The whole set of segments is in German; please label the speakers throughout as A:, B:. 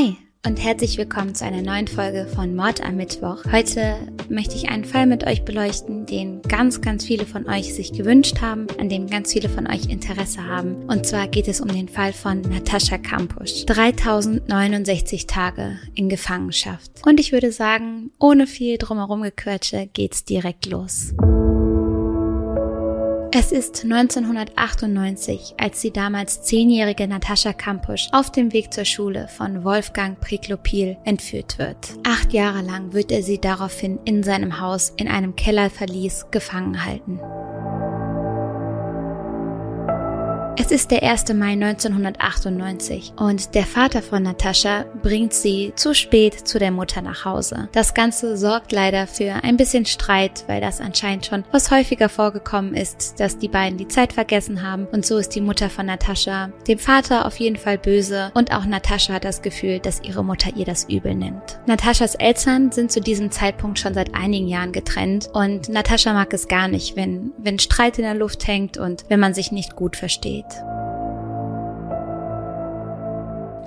A: Hi und herzlich willkommen zu einer neuen Folge von Mord am Mittwoch. Heute möchte ich einen Fall mit euch beleuchten, den ganz, ganz viele von euch sich gewünscht haben, an dem ganz viele von euch Interesse haben. Und zwar geht es um den Fall von Natascha Kampusch. 3069 Tage in Gefangenschaft. Und ich würde sagen, ohne viel drumherum gequetsche geht's direkt los. Es ist 1998, als die damals zehnjährige Natascha Kampusch auf dem Weg zur Schule von Wolfgang Priklopil entführt wird. Acht Jahre lang wird er sie daraufhin in seinem Haus in einem Kellerverlies gefangen halten. Es ist der 1. Mai 1998 und der Vater von Natascha bringt sie zu spät zu der Mutter nach Hause. Das Ganze sorgt leider für ein bisschen Streit, weil das anscheinend schon was häufiger vorgekommen ist, dass die beiden die Zeit vergessen haben und so ist die Mutter von Natascha dem Vater auf jeden Fall böse und auch Natascha hat das Gefühl, dass ihre Mutter ihr das übel nimmt. Nataschas Eltern sind zu diesem Zeitpunkt schon seit einigen Jahren getrennt und Natascha mag es gar nicht, wenn, wenn Streit in der Luft hängt und wenn man sich nicht gut versteht.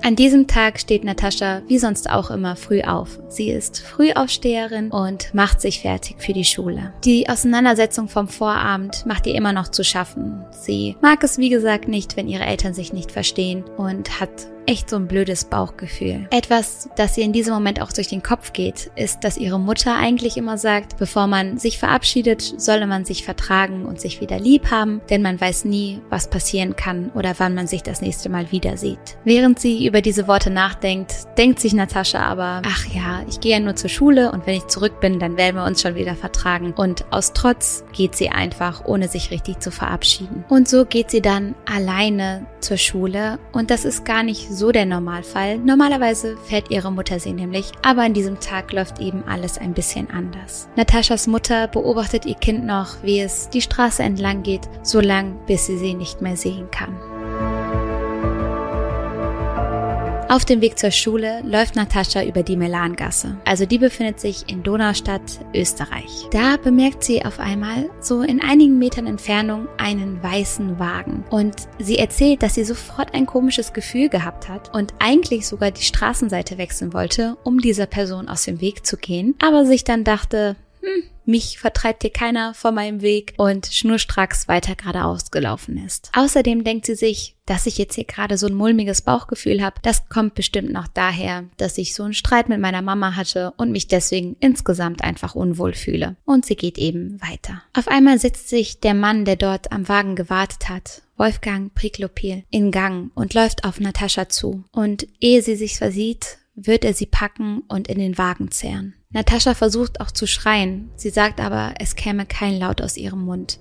A: An diesem Tag steht Natascha wie sonst auch immer früh auf. Sie ist Frühaufsteherin und macht sich fertig für die Schule. Die Auseinandersetzung vom Vorabend macht ihr immer noch zu schaffen. Sie mag es wie gesagt nicht, wenn ihre Eltern sich nicht verstehen und hat echt so ein blödes Bauchgefühl. Etwas, das ihr in diesem Moment auch durch den Kopf geht, ist, dass ihre Mutter eigentlich immer sagt, bevor man sich verabschiedet, solle man sich vertragen und sich wieder lieb haben, denn man weiß nie, was passieren kann oder wann man sich das nächste Mal wieder sieht. Während sie über diese Worte nachdenkt, denkt sich Natascha aber, ach ja, ich gehe ja nur zur Schule und wenn ich zurück bin, dann werden wir uns schon wieder vertragen. Und aus Trotz geht sie einfach, ohne sich richtig zu verabschieden. Und so geht sie dann alleine zur Schule und das ist gar nicht so der Normalfall. Normalerweise fährt ihre Mutter sie nämlich, aber an diesem Tag läuft eben alles ein bisschen anders. Nataschas Mutter beobachtet ihr Kind noch, wie es die Straße entlang geht, so lang, bis sie sie nicht mehr sehen kann. Auf dem Weg zur Schule läuft Natascha über die Melangasse. Also die befindet sich in Donaustadt, Österreich. Da bemerkt sie auf einmal so in einigen Metern Entfernung einen weißen Wagen. Und sie erzählt, dass sie sofort ein komisches Gefühl gehabt hat und eigentlich sogar die Straßenseite wechseln wollte, um dieser Person aus dem Weg zu gehen, aber sich dann dachte, hm, mich vertreibt hier keiner von meinem Weg und schnurstracks weiter geradeaus gelaufen ist. Außerdem denkt sie sich, dass ich jetzt hier gerade so ein mulmiges Bauchgefühl habe, das kommt bestimmt noch daher, dass ich so einen Streit mit meiner Mama hatte und mich deswegen insgesamt einfach unwohl fühle. Und sie geht eben weiter. Auf einmal setzt sich der Mann, der dort am Wagen gewartet hat, Wolfgang Priklopil, in Gang und läuft auf Natascha zu. Und ehe sie sich versieht, wird er sie packen und in den Wagen zehren. Natascha versucht auch zu schreien, sie sagt aber, es käme kein Laut aus ihrem Mund.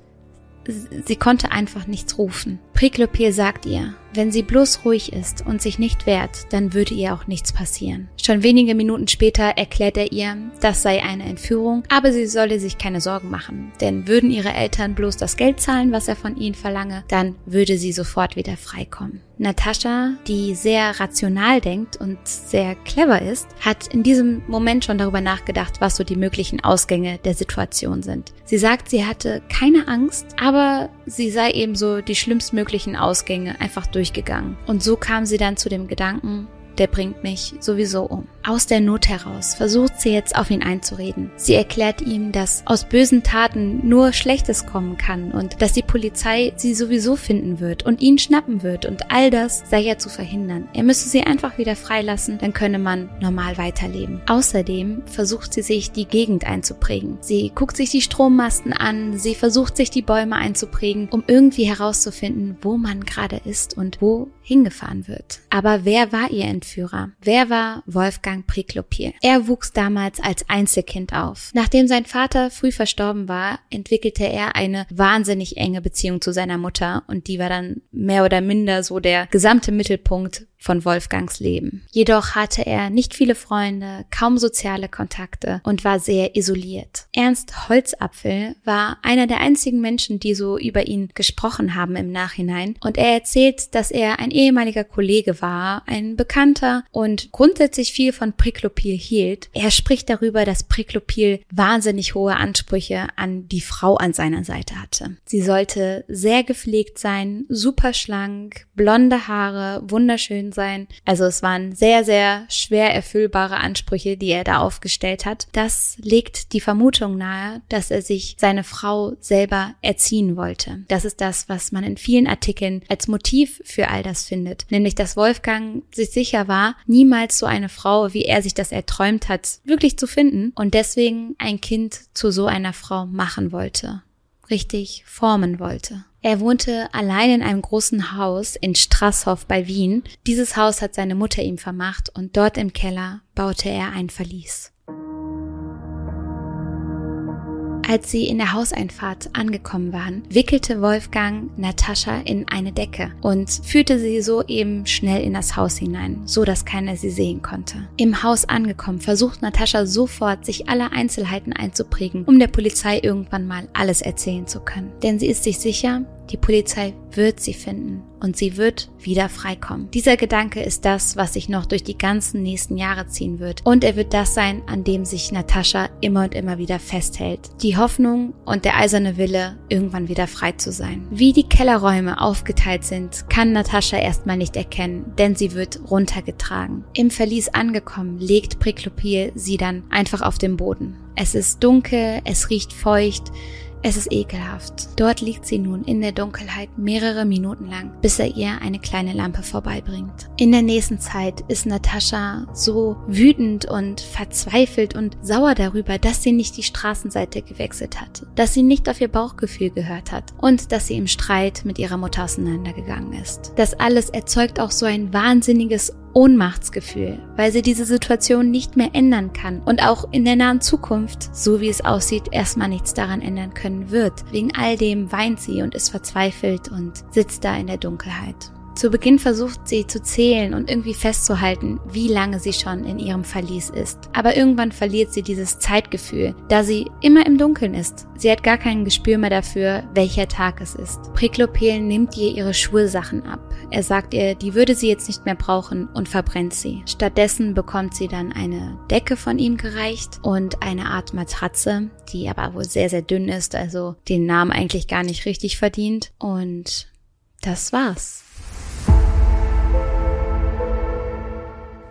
A: Sie konnte einfach nichts rufen. Priklopil sagt ihr, wenn sie bloß ruhig ist und sich nicht wehrt, dann würde ihr auch nichts passieren. Schon wenige Minuten später erklärt er ihr, das sei eine Entführung, aber sie solle sich keine Sorgen machen, denn würden ihre Eltern bloß das Geld zahlen, was er von ihnen verlange, dann würde sie sofort wieder freikommen. Natascha, die sehr rational denkt und sehr clever ist, hat in diesem Moment schon darüber nachgedacht, was so die möglichen Ausgänge der Situation sind. Sie sagt, sie hatte keine Angst, aber sie sei eben so die schlimmstmöglichen Ausgänge einfach durchgegangen. Und so kam sie dann zu dem Gedanken, der bringt mich sowieso um. Aus der Not heraus versucht sie jetzt auf ihn einzureden. Sie erklärt ihm, dass aus bösen Taten nur Schlechtes kommen kann und dass die Polizei sie sowieso finden wird und ihn schnappen wird und all das sei ja zu verhindern. Er müsse sie einfach wieder freilassen, dann könne man normal weiterleben. Außerdem versucht sie sich die Gegend einzuprägen. Sie guckt sich die Strommasten an, sie versucht sich die Bäume einzuprägen, um irgendwie herauszufinden, wo man gerade ist und wo hingefahren wird. Aber wer war ihr Entführer? Wer war Wolfgang Priklopil? Er wuchs damals als Einzelkind auf. Nachdem sein Vater früh verstorben war, entwickelte er eine wahnsinnig enge Beziehung zu seiner Mutter und die war dann mehr oder minder so der gesamte Mittelpunkt von Wolfgangs Leben. Jedoch hatte er nicht viele Freunde, kaum soziale Kontakte und war sehr isoliert. Ernst Holzapfel war einer der einzigen Menschen, die so über ihn gesprochen haben im Nachhinein und er erzählt, dass er ein ehemaliger Kollege war, ein Bekannter und grundsätzlich viel von Priklopil hielt. Er spricht darüber, dass Priklopil wahnsinnig hohe Ansprüche an die Frau an seiner Seite hatte. Sie sollte sehr gepflegt sein, super schlank, blonde Haare, wunderschön gewesen sein. Also es waren sehr, sehr schwer erfüllbare Ansprüche, die er da aufgestellt hat. Das legt die Vermutung nahe, dass er sich seine Frau selber erziehen wollte. Das ist das, was man in vielen Artikeln als Motiv für all das findet. Nämlich, dass Wolfgang sich sicher war, niemals so eine Frau, wie er sich das erträumt hat, wirklich zu finden und deswegen ein Kind zu so einer Frau machen wollte. Richtig formen wollte. Er wohnte allein in einem großen Haus in Strasshof bei Wien. Dieses Haus hat seine Mutter ihm vermacht und dort im Keller baute er ein Verlies. Als sie in der Hauseinfahrt angekommen waren, wickelte Wolfgang Natascha in eine Decke und führte sie so eben schnell in das Haus hinein, so dass keiner sie sehen konnte. Im Haus angekommen, versucht Natascha sofort, sich alle Einzelheiten einzuprägen, um der Polizei irgendwann mal alles erzählen zu können. Denn sie ist sich sicher, die Polizei wird sie finden und sie wird wieder freikommen. Dieser Gedanke ist das, was sich noch durch die ganzen nächsten Jahre ziehen wird. Und er wird das sein, an dem sich Natascha immer und immer wieder festhält. Die Hoffnung und der eiserne Wille, irgendwann wieder frei zu sein. Wie die Kellerräume aufgeteilt sind, kann Natascha erstmal nicht erkennen, denn sie wird runtergetragen. Im Verlies angekommen, legt Priklopil sie dann einfach auf den Boden. Es ist dunkel, es riecht feucht, es ist ekelhaft. Dort liegt sie nun in der Dunkelheit mehrere Minuten lang, bis er ihr eine kleine Lampe vorbeibringt. In der nächsten Zeit ist Natascha so wütend und verzweifelt und sauer darüber, dass sie nicht die Straßenseite gewechselt hat, dass sie nicht auf ihr Bauchgefühl gehört hat und dass sie im Streit mit ihrer Mutter auseinandergegangen ist. Das alles erzeugt auch so ein wahnsinniges Ohnmachtsgefühl, weil sie diese Situation nicht mehr ändern kann und auch in der nahen Zukunft, so wie es aussieht, erstmal nichts daran ändern können wird. Wegen all dem weint sie und ist verzweifelt und sitzt da in der Dunkelheit. Zu Beginn versucht sie zu zählen und irgendwie festzuhalten, wie lange sie schon in ihrem Verlies ist. Aber irgendwann verliert sie dieses Zeitgefühl, da sie immer im Dunkeln ist. Sie hat gar kein Gespür mehr dafür, welcher Tag es ist. Priklopel nimmt ihr ihre Schulsachen ab. Er sagt ihr, die würde sie jetzt nicht mehr brauchen und verbrennt sie. Stattdessen bekommt sie dann eine Decke von ihm gereicht und eine Art Matratze, die aber wohl sehr, sehr dünn ist, also den Namen eigentlich gar nicht richtig verdient. Und das war's.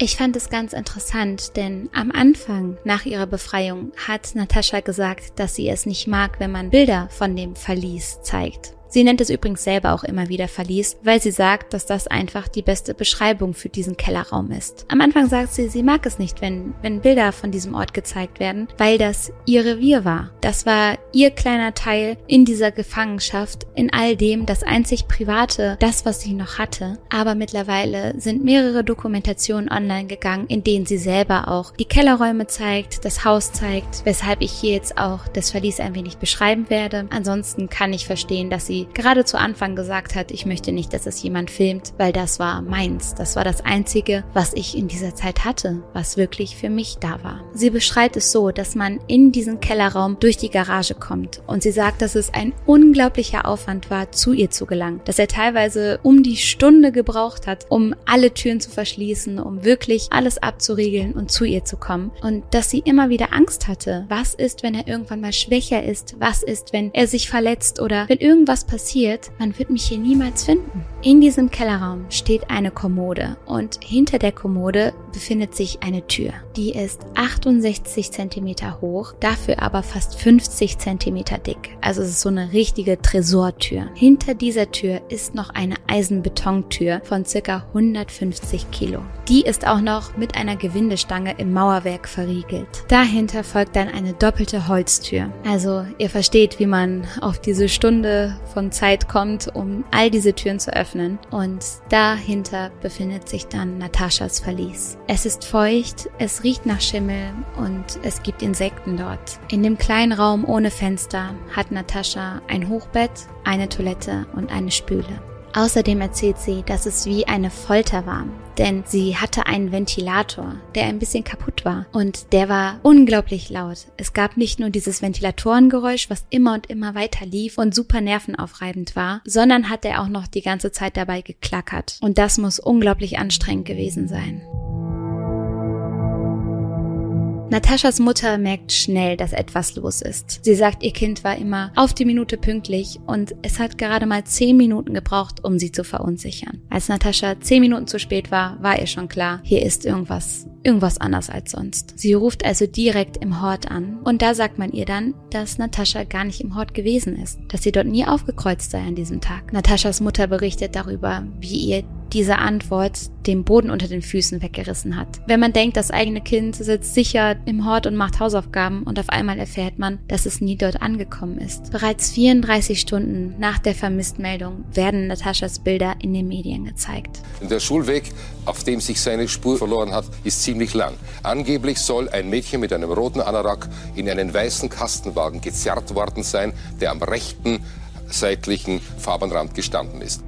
A: Ich fand es ganz interessant, denn am Anfang nach ihrer Befreiung hat Natascha gesagt, dass sie es nicht mag, wenn man Bilder von dem Verlies zeigt. Sie nennt es übrigens selber auch immer wieder Verlies, weil sie sagt, dass das einfach die beste Beschreibung für diesen Kellerraum ist. Am Anfang sagt sie, sie mag es nicht, wenn, wenn Bilder von diesem Ort gezeigt werden, weil das ihr Revier war. Das war ihr kleiner Teil in dieser Gefangenschaft, in all dem, das einzig Private, das, was sie noch hatte. Aber mittlerweile sind mehrere Dokumentationen online gegangen, in denen sie selber auch die Kellerräume zeigt, das Haus zeigt, weshalb ich hier jetzt auch das Verlies ein wenig beschreiben werde. Ansonsten kann ich verstehen, dass sie gerade zu Anfang gesagt hat, ich möchte nicht, dass es jemand filmt, weil das war meins. Das war das Einzige, was ich in dieser Zeit hatte, was wirklich für mich da war. Sie beschreibt es so, dass man in diesen Kellerraum durch die Garage kommt und sie sagt, dass es ein unglaublicher Aufwand war, zu ihr zu gelangen, dass er teilweise um die Stunde gebraucht hat, um alle Türen zu verschließen, um wirklich alles abzuriegeln und zu ihr zu kommen und dass sie immer wieder Angst hatte. Was ist, wenn er irgendwann mal schwächer ist? Was ist, wenn er sich verletzt oder wenn irgendwas passiert? Man wird mich hier niemals finden. In diesem Kellerraum steht eine Kommode und hinter der Kommode befindet sich eine Tür. Die ist 68 Zentimeter hoch, dafür aber fast 50 Zentimeter dick. Also es ist so eine richtige Tresortür. Hinter dieser Tür ist noch eine Eisenbetontür von circa 150 Kilo. Die ist auch noch mit einer Gewindestange im Mauerwerk verriegelt. Dahinter folgt dann eine doppelte Holztür. Also ihr versteht, wie man auf diese Stunde von Zeit kommt, um all diese Türen zu öffnen öffnen und dahinter befindet sich dann Nataschas Verlies. Es ist feucht, es riecht nach Schimmel und es gibt Insekten dort. In dem kleinen Raum ohne Fenster hat Natascha ein Hochbett, eine Toilette und eine Spüle. Außerdem erzählt sie, dass es wie eine Folter war, denn sie hatte einen Ventilator, der ein bisschen kaputt war und der war unglaublich laut. Es gab nicht nur dieses Ventilatorengeräusch, was immer und immer weiter lief und super nervenaufreibend war, sondern hat er auch noch die ganze Zeit dabei geklackert und das muss unglaublich anstrengend gewesen sein. Nataschas Mutter merkt schnell, dass etwas los ist. Sie sagt, ihr Kind war immer auf die Minute pünktlich und es hat gerade mal zehn Minuten gebraucht, um sie zu verunsichern. Als Natascha zehn Minuten zu spät war, war ihr schon klar, hier ist irgendwas irgendwas anders als sonst. Sie ruft also direkt im Hort an und da sagt man ihr dann, dass Natascha gar nicht im Hort gewesen ist, dass sie dort nie aufgekreuzt sei an diesem Tag. Nataschas Mutter berichtet darüber, wie ihr diese Antwort den Boden unter den Füßen weggerissen hat. Wenn man denkt, das eigene Kind sitzt sicher im Hort und macht Hausaufgaben und auf einmal erfährt man, dass es nie dort angekommen ist. Bereits 34 Stunden nach der Vermisstmeldung werden Nataschas Bilder in den Medien gezeigt.
B: Der Schulweg, auf dem sich seine Spur verloren hat, ist ziemlich lang. Angeblich soll ein Mädchen mit einem roten Anorak in einen weißen Kastenwagen gezerrt worden sein, der am rechten seitlichen Fahrbahnrand gestanden ist.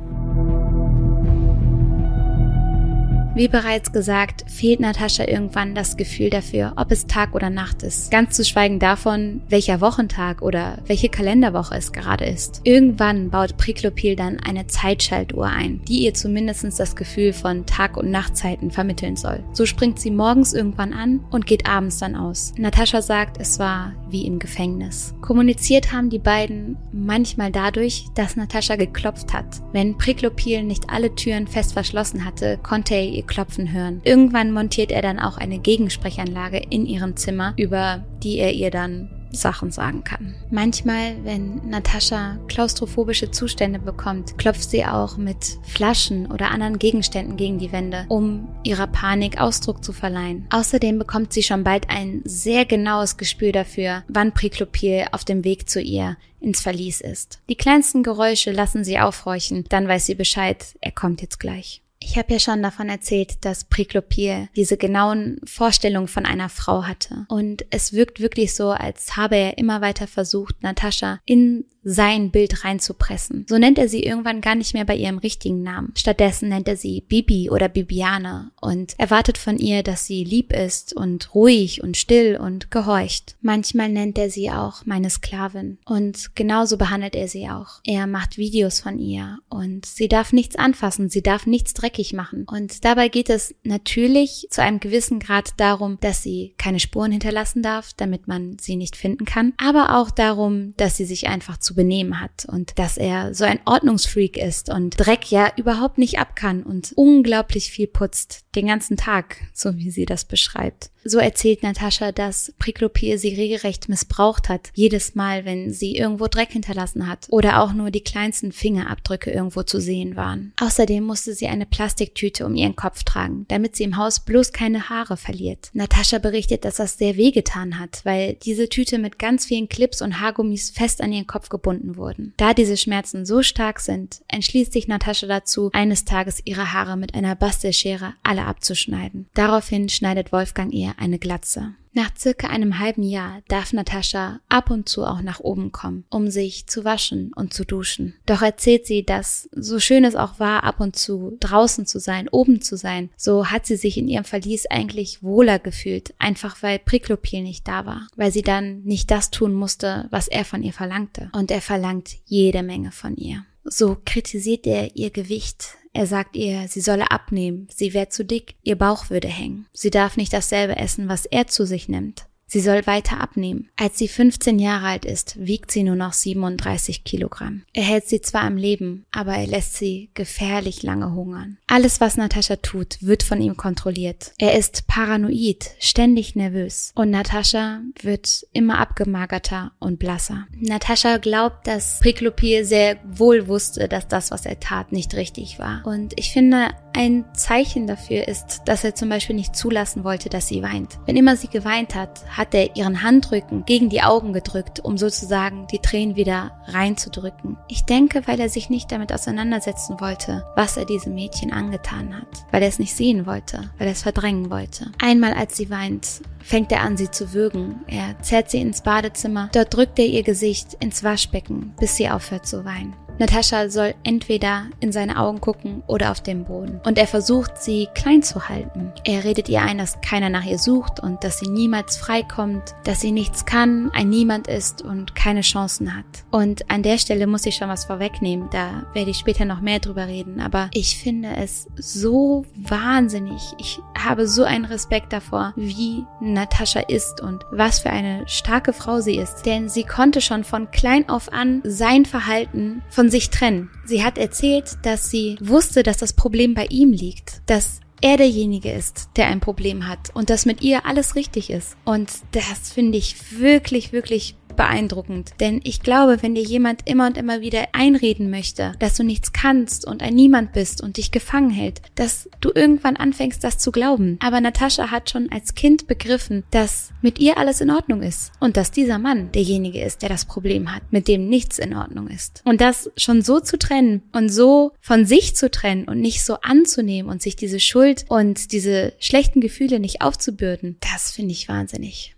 A: Wie bereits gesagt, fehlt Natascha irgendwann das Gefühl dafür, ob es Tag oder Nacht ist. Ganz zu schweigen davon, welcher Wochentag oder welche Kalenderwoche es gerade ist. Irgendwann baut Priklopil dann eine Zeitschaltuhr ein, die ihr zumindest das Gefühl von Tag- und Nachtzeiten vermitteln soll. So springt sie morgens irgendwann an und geht abends dann aus. Natascha sagt, es war wie im Gefängnis. Kommuniziert haben die beiden manchmal dadurch, dass Natascha geklopft hat. Wenn Priklopil nicht alle Türen fest verschlossen hatte, konnte er ihr Klopfen hören. Irgendwann montiert er dann auch eine Gegensprechanlage in ihrem Zimmer, über die er ihr dann Sachen sagen kann. Manchmal, wenn Natascha klaustrophobische Zustände bekommt, klopft sie auch mit Flaschen oder anderen Gegenständen gegen die Wände, um ihrer Panik Ausdruck zu verleihen. Außerdem bekommt sie schon bald ein sehr genaues Gespür dafür, wann Priklopil auf dem Weg zu ihr ins Verlies ist. Die kleinsten Geräusche lassen sie aufhorchen, dann weiß sie Bescheid, er kommt jetzt gleich. Ich habe ja schon davon erzählt, dass Priklopir diese genauen Vorstellungen von einer Frau hatte. Und es wirkt wirklich so, als habe er immer weiter versucht, Natascha in sein Bild reinzupressen. So nennt er sie irgendwann gar nicht mehr bei ihrem richtigen Namen. Stattdessen nennt er sie Bibi oder Bibiane und erwartet von ihr, dass sie lieb ist und ruhig und still und gehorcht. Manchmal nennt er sie auch meine Sklavin und genauso behandelt er sie auch. Er macht Videos von ihr und sie darf nichts anfassen, sie darf nichts dreckig machen. Und dabei geht es natürlich zu einem gewissen Grad darum, dass sie keine Spuren hinterlassen darf, damit man sie nicht finden kann, aber auch darum, dass sie sich einfach zu benehmen hat und dass er so ein Ordnungsfreak ist und Dreck ja überhaupt nicht ab kann und unglaublich viel putzt, den ganzen Tag, so wie sie das beschreibt. So erzählt Natascha, dass Priklopir sie regelrecht missbraucht hat, jedes Mal, wenn sie irgendwo Dreck hinterlassen hat oder auch nur die kleinsten Fingerabdrücke irgendwo zu sehen waren. Außerdem musste sie eine Plastiktüte um ihren Kopf tragen, damit sie im Haus bloß keine Haare verliert. Natascha berichtet, dass das sehr wehgetan hat, weil diese Tüte mit ganz vielen Clips und Haargummis fest an ihren Kopf gebunden wurden. Da diese Schmerzen so stark sind, entschließt sich Natascha dazu, eines Tages ihre Haare mit einer Bastelschere alle abzuschneiden. Daraufhin schneidet Wolfgang ihr eine Glatze. Nach circa einem halben Jahr darf Natascha ab und zu auch nach oben kommen, um sich zu waschen und zu duschen. Doch erzählt sie, dass so schön es auch war, ab und zu draußen zu sein, oben zu sein, so hat sie sich in ihrem Verlies eigentlich wohler gefühlt, einfach weil Priklopil nicht da war, weil sie dann nicht das tun musste, was er von ihr verlangte. Und er verlangt jede Menge von ihr. So kritisiert er ihr Gewicht, er sagt ihr, sie solle abnehmen, sie wäre zu dick, ihr Bauch würde hängen. Sie darf nicht dasselbe essen, was er zu sich nimmt. Sie soll weiter abnehmen. Als sie 15 Jahre alt ist, wiegt sie nur noch 37 Kilogramm. Er hält sie zwar am Leben, aber er lässt sie gefährlich lange hungern. Alles, was Natascha tut, wird von ihm kontrolliert. Er ist paranoid, ständig nervös. Und Natascha wird immer abgemagerter und blasser. Natascha glaubt, dass Priklopil sehr wohl wusste, dass das, was er tat, nicht richtig war. Und ich finde, ein Zeichen dafür ist, dass er zum Beispiel nicht zulassen wollte, dass sie weint. Wenn immer sie geweint hat, hat er ihren Handrücken gegen die Augen gedrückt, um sozusagen die Tränen wieder reinzudrücken. Ich denke, weil er sich nicht damit auseinandersetzen wollte, was er diesem Mädchen angetan hat. Weil er es nicht sehen wollte, weil er es verdrängen wollte. Einmal, als sie weint, fängt er an, sie zu würgen. Er zerrt sie ins Badezimmer. Dort drückt er ihr Gesicht ins Waschbecken, bis sie aufhört zu weinen. Natascha soll entweder in seine Augen gucken oder auf den Boden. Und er versucht, sie klein zu halten. Er redet ihr ein, dass keiner nach ihr sucht und dass sie niemals freikommt, dass sie nichts kann, ein Niemand ist und keine Chancen hat. Und an der Stelle muss ich schon was vorwegnehmen, da werde ich später noch mehr drüber reden, aber ich finde es so wahnsinnig. Ich habe so einen Respekt davor, wie Natascha ist und was für eine starke Frau sie ist. Denn sie konnte schon von klein auf an sein Verhalten von sich trennen. Sie hat erzählt, dass sie wusste, dass das Problem bei ihm liegt, dass er derjenige ist, der ein Problem hat und dass mit ihr alles richtig ist. Und das finde ich wirklich, wirklich beeindruckend. Denn ich glaube, wenn dir jemand immer und immer wieder einreden möchte, dass du nichts kannst und ein Niemand bist und dich gefangen hält, dass du irgendwann anfängst, das zu glauben. Aber Natascha hat schon als Kind begriffen, dass mit ihr alles in Ordnung ist und dass dieser Mann derjenige ist, der das Problem hat, mit dem nichts in Ordnung ist. Und das schon so zu trennen und so von sich zu trennen und nicht so anzunehmen und sich diese Schuld und diese schlechten Gefühle nicht aufzubürden, das finde ich wahnsinnig.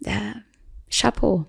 A: Ja, Chapeau.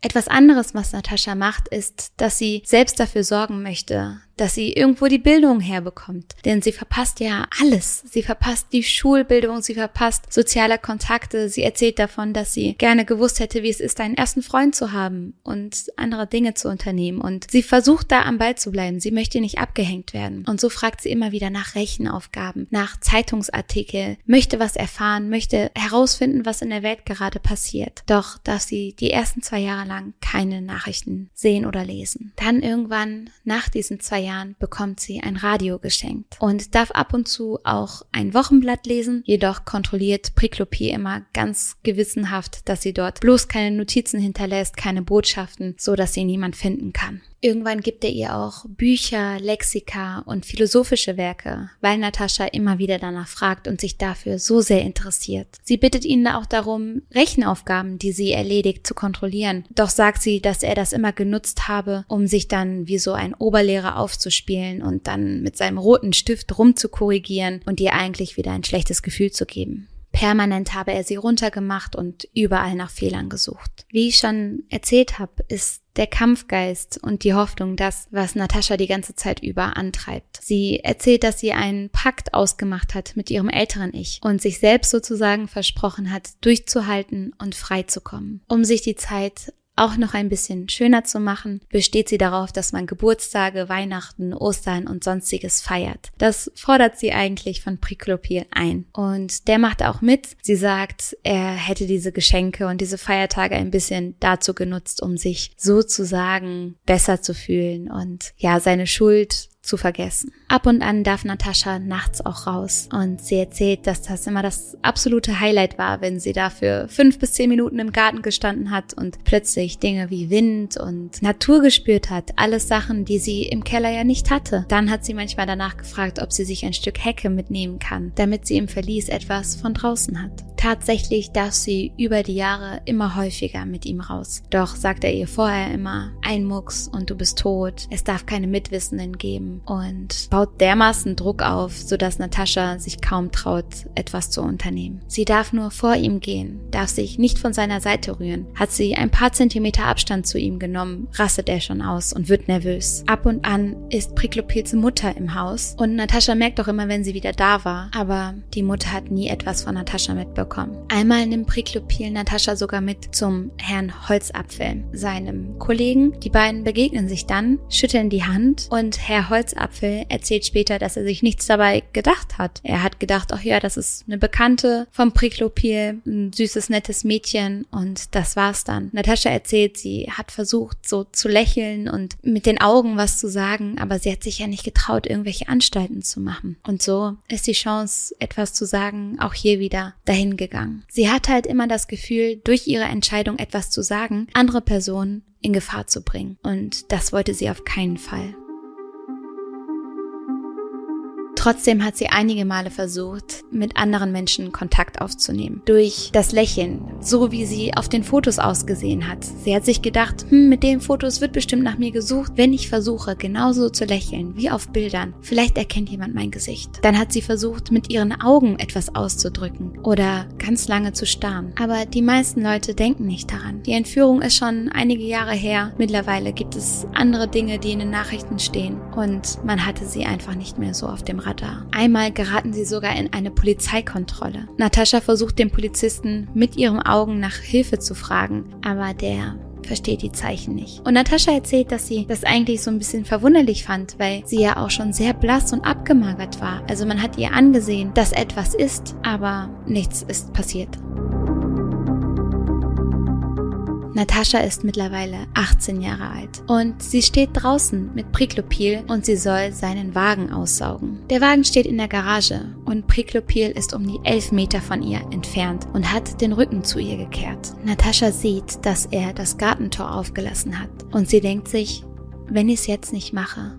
A: Etwas anderes, was Natascha macht, ist, dass sie selbst dafür sorgen möchte, dass sie irgendwo die Bildung herbekommt. Denn sie verpasst ja alles. Sie verpasst die Schulbildung, sie verpasst soziale Kontakte. Sie erzählt davon, dass sie gerne gewusst hätte, wie es ist, einen ersten Freund zu haben und andere Dinge zu unternehmen. Und sie versucht da am Ball zu bleiben. Sie möchte nicht abgehängt werden. Und so fragt sie immer wieder nach Rechenaufgaben, nach Zeitungsartikel, möchte was erfahren, möchte herausfinden, was in der Welt gerade passiert. Doch darf sie die ersten zwei Jahre lang keine Nachrichten sehen oder lesen. Dann irgendwann nach diesen zwei Jahren bekommt sie ein Radio geschenkt und darf ab und zu auch ein Wochenblatt lesen, jedoch kontrolliert Priklopie immer ganz gewissenhaft, dass sie dort bloß keine Notizen hinterlässt, keine Botschaften, so dass sie niemand finden kann. Irgendwann gibt er ihr auch Bücher, Lexika und philosophische Werke, weil Natascha immer wieder danach fragt und sich dafür so sehr interessiert. Sie bittet ihn auch darum, Rechenaufgaben, die sie erledigt, zu kontrollieren. Doch sagt sie, dass er das immer genutzt habe, um sich dann wie so ein Oberlehrer aufzuspielen und dann mit seinem roten Stift rumzukorrigieren und ihr eigentlich wieder ein schlechtes Gefühl zu geben. Permanent habe er sie runtergemacht und überall nach Fehlern gesucht. Wie ich schon erzählt habe, ist der Kampfgeist und die Hoffnung das, was Natascha die ganze Zeit über antreibt. Sie erzählt, dass sie einen Pakt ausgemacht hat mit ihrem älteren Ich und sich selbst sozusagen versprochen hat, durchzuhalten und frei zu kommen, um sich die Zeit auch noch ein bisschen schöner zu machen, besteht sie darauf, dass man Geburtstage, Weihnachten, Ostern und sonstiges feiert. Das fordert sie eigentlich von Priklopil ein. Und der macht auch mit. Sie sagt, er hätte diese Geschenke und diese Feiertage ein bisschen dazu genutzt, um sich sozusagen besser zu fühlen und ja, seine Schuld zu vergessen. Ab und an darf Natascha nachts auch raus und sie erzählt, dass das immer das absolute Highlight war, wenn sie dafür fünf bis zehn Minuten im Garten gestanden hat und plötzlich Dinge wie Wind und Natur gespürt hat. Alles Sachen, die sie im Keller ja nicht hatte. Dann hat sie manchmal danach gefragt, ob sie sich ein Stück Hecke mitnehmen kann, damit sie im Verlies etwas von draußen hat. Tatsächlich darf sie über die Jahre immer häufiger mit ihm raus. Doch sagt er ihr vorher immer, ein Mucks und du bist tot. Es darf keine Mitwissenden geben und baut dermaßen Druck auf, sodass Natascha sich kaum traut, etwas zu unternehmen. Sie darf nur vor ihm gehen, darf sich nicht von seiner Seite rühren. Hat sie ein paar Zentimeter Abstand zu ihm genommen, rastet er schon aus und wird nervös. Ab und an ist Priklopils Mutter im Haus und Natascha merkt auch immer, wenn sie wieder da war, aber die Mutter hat nie etwas von Natascha mitbekommen bekommen. Einmal nimmt Priklopil Natascha sogar mit zum Herrn Holzapfel, seinem Kollegen. Die beiden begegnen sich dann, schütteln die Hand und Herr Holzapfel erzählt später, dass er sich nichts dabei gedacht hat. Er hat gedacht, ach ja, das ist eine Bekannte vom Priklopil, ein süßes, nettes Mädchen und das war's dann. Natascha erzählt, sie hat versucht, so zu lächeln und mit den Augen was zu sagen, aber sie hat sich ja nicht getraut, irgendwelche Anstalten zu machen. Und so ist die Chance, etwas zu sagen, auch hier wieder dahin gegangen. Sie hat halt immer das Gefühl, durch ihre Entscheidung etwas zu sagen, andere Personen in Gefahr zu bringen. Und das wollte sie auf keinen Fall. Trotzdem hat sie einige Male versucht, mit anderen Menschen Kontakt aufzunehmen. Durch das Lächeln, so wie sie auf den Fotos ausgesehen hat. Sie hat sich gedacht, hm, mit den Fotos wird bestimmt nach mir gesucht, wenn ich versuche, genauso zu lächeln wie auf Bildern. Vielleicht erkennt jemand mein Gesicht. Dann hat sie versucht, mit ihren Augen etwas auszudrücken oder ganz lange zu starren. Aber die meisten Leute denken nicht daran. Die Entführung ist schon einige Jahre her. Mittlerweile gibt es andere Dinge, die in den Nachrichten stehen und man hatte sie einfach nicht mehr so auf dem Radar. Einmal geraten sie sogar in eine Polizeikontrolle. Natascha versucht den Polizisten mit ihren Augen nach Hilfe zu fragen, aber der versteht die Zeichen nicht. Und Natascha erzählt, dass sie das eigentlich so ein bisschen verwunderlich fand, weil sie ja auch schon sehr blass und abgemagert war. Also man hat ihr angesehen, dass etwas ist, aber nichts ist passiert. Natascha ist mittlerweile 18 Jahre alt und sie steht draußen mit Priklopil und sie soll seinen Wagen aussaugen. Der Wagen steht in der Garage und Priklopil ist um die 11 Meter von ihr entfernt und hat den Rücken zu ihr gekehrt. Natascha sieht, dass er das Gartentor aufgelassen hat und sie denkt sich, wenn ich es jetzt nicht mache,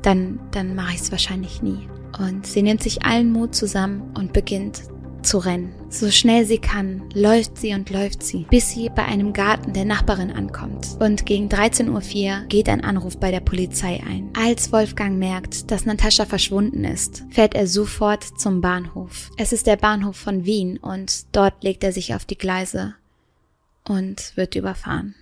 A: dann, dann mache ich es wahrscheinlich nie. Und sie nimmt sich allen Mut zusammen und beginnt zu rennen. So schnell sie kann, läuft sie und läuft sie, bis sie bei einem Garten der Nachbarin ankommt. Und gegen 13.04 Uhr geht ein Anruf bei der Polizei ein. Als Wolfgang merkt, dass Natascha verschwunden ist, fährt er sofort zum Bahnhof. Es ist der Bahnhof von Wien und dort legt er sich auf die Gleise und wird überfahren.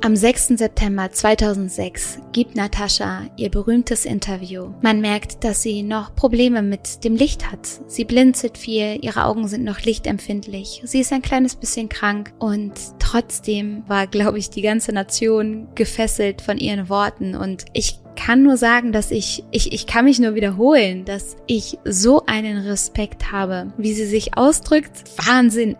A: Am 6. September 2006 gibt Natascha ihr berühmtes Interview. Man merkt, dass sie noch Probleme mit dem Licht hat. Sie blinzelt viel, ihre Augen sind noch lichtempfindlich. Sie ist ein kleines bisschen krank und trotzdem war, glaube ich, die ganze Nation gefesselt von ihren Worten und ich kann nur sagen, dass ich, ich, ich kann mich nur wiederholen, dass ich so einen Respekt habe, wie sie sich ausdrückt. Wahnsinn.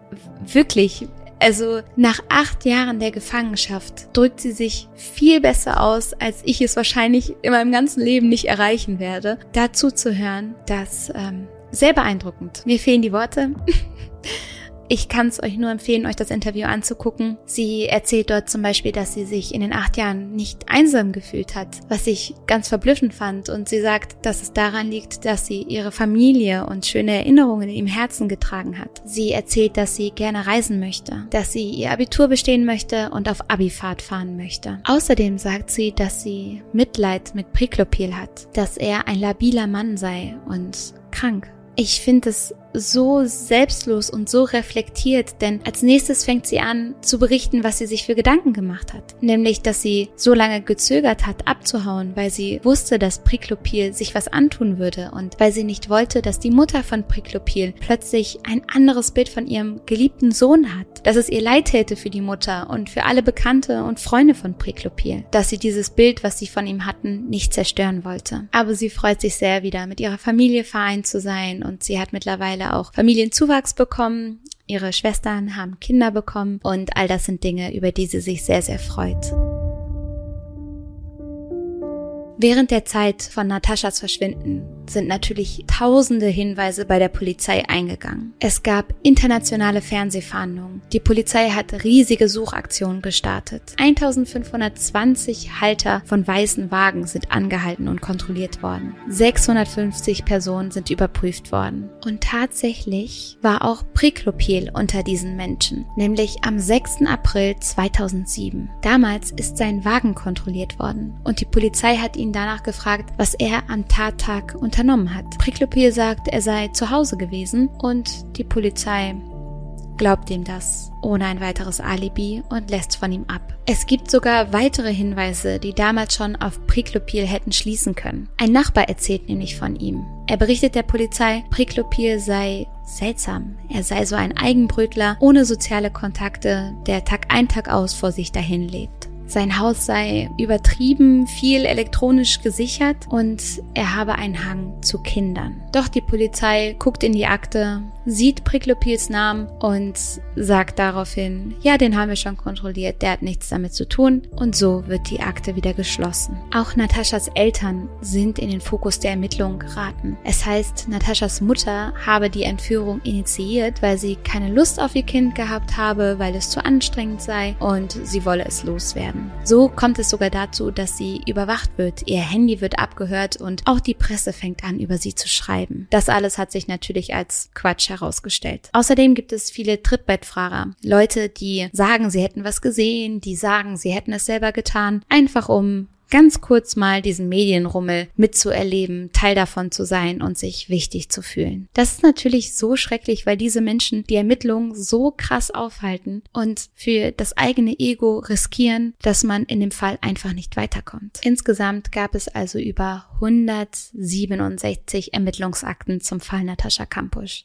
A: Wirklich. Also nach acht Jahren der Gefangenschaft drückt sie sich viel besser aus, als ich es wahrscheinlich in meinem ganzen Leben nicht erreichen werde. Dazu zu hören, das ähm, sehr beeindruckend. Mir fehlen die Worte. Ich kann es euch nur empfehlen, euch das Interview anzugucken. Sie erzählt dort zum Beispiel, dass sie sich in den acht Jahren nicht einsam gefühlt hat, was ich ganz verblüffend fand. Und sie sagt, dass es daran liegt, dass sie ihre Familie und schöne Erinnerungen im Herzen getragen hat. Sie erzählt, dass sie gerne reisen möchte, dass sie ihr Abitur bestehen möchte und auf Abifahrt fahren möchte. Außerdem sagt sie, dass sie Mitleid mit Priklopil hat, dass er ein labiler Mann sei und krank. Ich finde es so selbstlos und so reflektiert, denn als nächstes fängt sie an zu berichten, was sie sich für Gedanken gemacht hat. Nämlich, dass sie so lange gezögert hat, abzuhauen, weil sie wusste, dass Priklopil sich was antun würde und weil sie nicht wollte, dass die Mutter von Priklopil plötzlich ein anderes Bild von ihrem geliebten Sohn hat, dass es ihr leid täte für die Mutter und für alle Bekannte und Freunde von Priklopil, dass sie dieses Bild, was sie von ihm hatten, nicht zerstören wollte. Aber sie freut sich sehr wieder, mit ihrer Familie vereint zu sein und sie hat mittlerweile auch Familienzuwachs bekommen. Ihre Schwestern haben Kinder bekommen und all das sind Dinge, über die sie sich sehr, sehr freut. Während der Zeit von Nataschas Verschwinden sind natürlich tausende Hinweise bei der Polizei eingegangen. Es gab internationale Fernsehfahndungen. Die Polizei hat riesige Suchaktionen gestartet. 1520 Halter von weißen Wagen sind angehalten und kontrolliert worden. 650 Personen sind überprüft worden. Und tatsächlich war auch Priklopil unter diesen Menschen, nämlich am 6. April 2007. Damals ist sein Wagen kontrolliert worden und die Polizei hat ihn danach gefragt, was er am Tattag unter unternommen hat. Priklopil sagt, er sei zu Hause gewesen und die Polizei glaubt ihm das ohne ein weiteres Alibi und lässt von ihm ab. Es gibt sogar weitere Hinweise, die damals schon auf Priklopil hätten schließen können. Ein Nachbar erzählt nämlich von ihm. Er berichtet der Polizei, Priklopil sei seltsam. Er sei so ein Eigenbrötler ohne soziale Kontakte, der Tag ein Tag aus vor sich dahin lebt. Sein Haus sei übertrieben viel elektronisch gesichert und er habe einen Hang zu Kindern. Doch die Polizei guckt in die Akte, sieht Priklopils Namen und sagt daraufhin, ja, den haben wir schon kontrolliert, der hat nichts damit zu tun und so wird die Akte wieder geschlossen. Auch Nataschas Eltern sind in den Fokus der Ermittlungen geraten. Es heißt, Nataschas Mutter habe die Entführung initiiert, weil sie keine Lust auf ihr Kind gehabt habe, weil es zu anstrengend sei und sie wolle es loswerden. werden. So kommt es sogar dazu, dass sie überwacht wird, ihr Handy wird abgehört und auch die Presse fängt an, über sie zu schreiben. Das alles hat sich natürlich als Quatsch herausgestellt. Außerdem gibt es viele Trittbettfahrer, Leute, die sagen, sie hätten was gesehen, die sagen, sie hätten es selber getan, einfach um ganz kurz mal diesen Medienrummel mitzuerleben, Teil davon zu sein und sich wichtig zu fühlen. Das ist natürlich so schrecklich, weil diese Menschen die Ermittlungen so krass aufhalten und für das eigene Ego riskieren, dass man in dem Fall einfach nicht weiterkommt. Insgesamt gab es also über 167 Ermittlungsakten zum Fall Natascha Kampusch.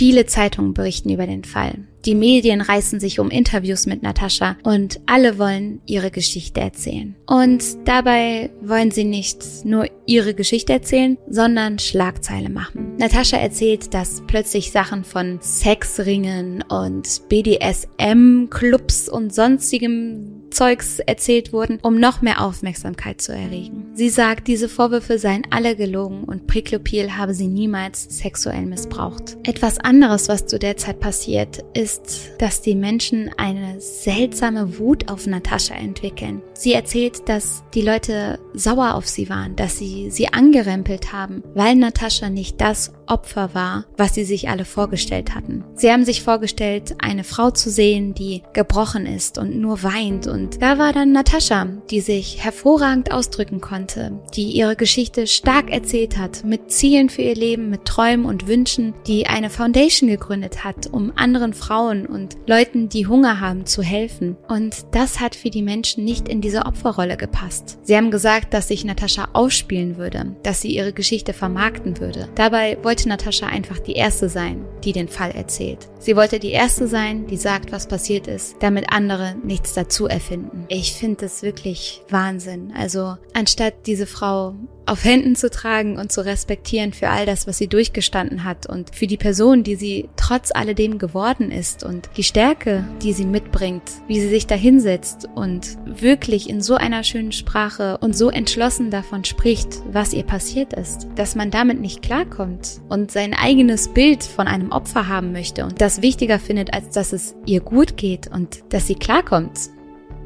A: Viele Zeitungen berichten über den Fall. Die Medien reißen sich um Interviews mit Natascha und alle wollen ihre Geschichte erzählen. Und dabei wollen sie nicht nur ihre Geschichte erzählen, sondern Schlagzeile machen. Natascha erzählt, dass plötzlich Sachen von Sexringen und BDSM-Clubs und sonstigem Zeugs erzählt wurden, um noch mehr Aufmerksamkeit zu erregen. Sie sagt, diese Vorwürfe seien alle gelogen und Priklopil habe sie niemals sexuell missbraucht. Etwas anderes, was zu der Zeit passiert, ist dass die Menschen eine seltsame Wut auf Natascha entwickeln. Sie erzählt, dass die Leute sauer auf sie waren, dass sie sie angerempelt haben, weil Natascha nicht das Opfer war, was sie sich alle vorgestellt hatten. Sie haben sich vorgestellt, eine Frau zu sehen, die gebrochen ist und nur weint. Und da war dann Natascha, die sich hervorragend ausdrücken konnte, die ihre Geschichte stark erzählt hat, mit Zielen für ihr Leben, mit Träumen und Wünschen, die eine Foundation gegründet hat, um anderen Frauen und Leuten, die Hunger haben, zu helfen. Und das hat für die Menschen nicht in diese Opferrolle gepasst. Sie haben gesagt, dass sich Natascha ausspielen würde, dass sie ihre Geschichte vermarkten würde. Dabei wollte wollte Natascha einfach die Erste sein, die den Fall erzählt. Sie wollte die Erste sein, die sagt, was passiert ist, damit andere nichts dazu erfinden. Ich finde das wirklich Wahnsinn. Also anstatt diese Frau auf Händen zu tragen und zu respektieren für all das, was sie durchgestanden hat und für die Person, die sie trotz alledem geworden ist und die Stärke, die sie mitbringt, wie sie sich da hinsetzt und wirklich in so einer schönen Sprache und so entschlossen davon spricht, was ihr passiert ist, dass man damit nicht klarkommt und sein eigenes Bild von einem Opfer haben möchte und das wichtiger findet, als dass es ihr gut geht und dass sie klarkommt.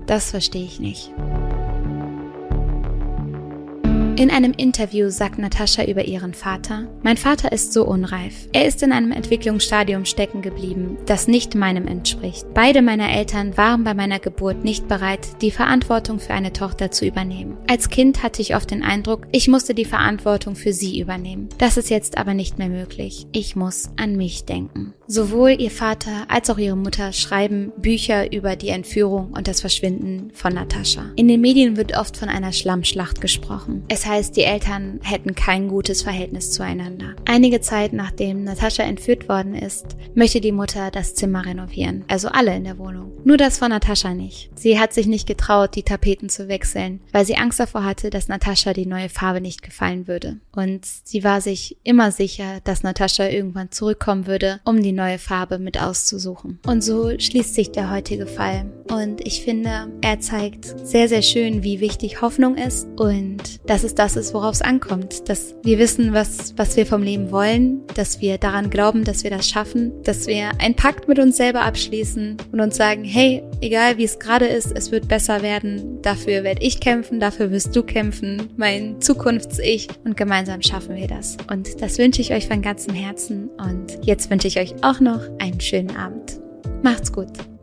A: Das verstehe ich nicht. In einem Interview sagt Natascha über ihren Vater, mein Vater ist so unreif. Er ist in einem Entwicklungsstadium stecken geblieben, das nicht meinem entspricht. Beide meiner Eltern waren bei meiner Geburt nicht bereit, die Verantwortung für eine Tochter zu übernehmen. Als Kind hatte ich oft den Eindruck, ich musste die Verantwortung für sie übernehmen. Das ist jetzt aber nicht mehr möglich. Ich muss an mich denken. Sowohl ihr Vater als auch ihre Mutter schreiben Bücher über die Entführung und das Verschwinden von Natascha. In den Medien wird oft von einer Schlammschlacht gesprochen. Es heißt, die Eltern hätten kein gutes Verhältnis zueinander. Einige Zeit nachdem Natascha entführt worden ist, möchte die Mutter das Zimmer renovieren, also alle in der Wohnung. Nur das von Natascha nicht. Sie hat sich nicht getraut, die Tapeten zu wechseln, weil sie Angst davor hatte, dass Natascha die neue Farbe nicht gefallen würde. Und sie war sich immer sicher, dass Natascha irgendwann zurückkommen würde, um die neue Farbe mit auszusuchen. Und so schließt sich der heutige Fall. Und ich finde, er zeigt sehr, sehr schön, wie wichtig Hoffnung ist und dass es das ist, worauf es ankommt. Dass wir wissen, was, was wir vom Leben wollen, dass wir daran glauben, dass wir das schaffen, dass wir einen Pakt mit uns selber abschließen und uns sagen, hey, egal wie es gerade ist, es wird besser werden. Dafür werde ich kämpfen, dafür wirst du kämpfen, mein Zukunfts-Ich und gemeinsam schaffen wir das. Und das wünsche ich euch von ganzem Herzen und jetzt wünsche ich euch auch noch einen schönen Abend. Macht's gut.